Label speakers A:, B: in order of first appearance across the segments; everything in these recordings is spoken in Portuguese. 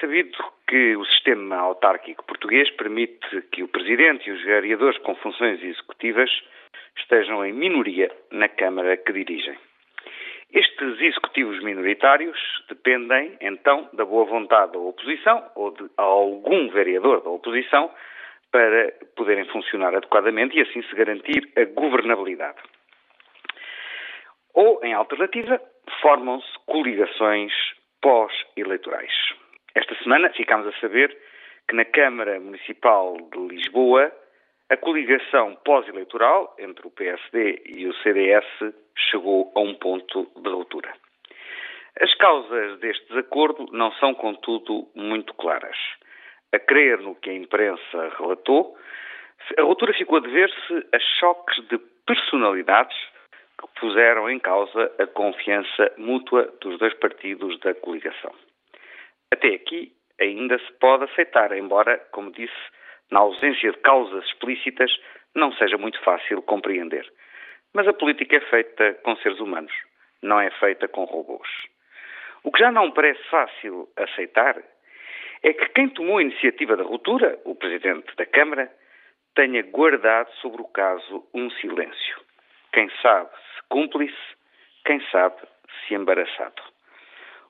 A: sabido que o sistema autárquico português permite que o Presidente e os vereadores com funções executivas estejam em minoria na Câmara que dirigem. Estes executivos minoritários dependem, então, da boa vontade da oposição ou de algum vereador da oposição para poderem funcionar adequadamente e assim se garantir a governabilidade. Ou, em alternativa, formam-se coligações pós-eleitorais. Esta semana ficámos a saber que na Câmara Municipal de Lisboa a coligação pós-eleitoral entre o PSD e o CDS chegou a um ponto de ruptura. As causas deste desacordo não são, contudo, muito claras. A crer no que a imprensa relatou, a ruptura ficou a dever-se a choques de personalidades que puseram em causa a confiança mútua dos dois partidos da coligação. Até aqui ainda se pode aceitar, embora, como disse, na ausência de causas explícitas, não seja muito fácil compreender. Mas a política é feita com seres humanos, não é feita com robôs. O que já não parece fácil aceitar é que quem tomou a iniciativa da ruptura, o Presidente da Câmara, tenha guardado sobre o caso um silêncio. Quem sabe se cúmplice, quem sabe se embaraçado.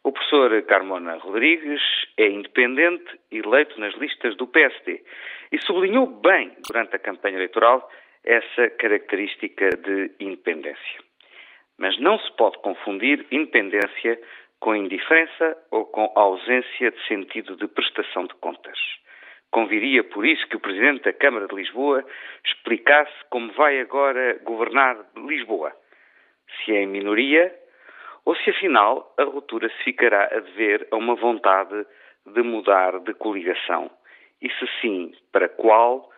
A: O professor Carmona Rodrigues é independente, eleito nas listas do PSD, e sublinhou bem, durante a campanha eleitoral, essa característica de independência. Mas não se pode confundir independência com indiferença ou com ausência de sentido de prestação de contas. Conviria, por isso, que o Presidente da Câmara de Lisboa explicasse como vai agora governar Lisboa. Se é em minoria, ou se afinal a ruptura se ficará a dever a uma vontade de mudar de coligação? E se sim, para qual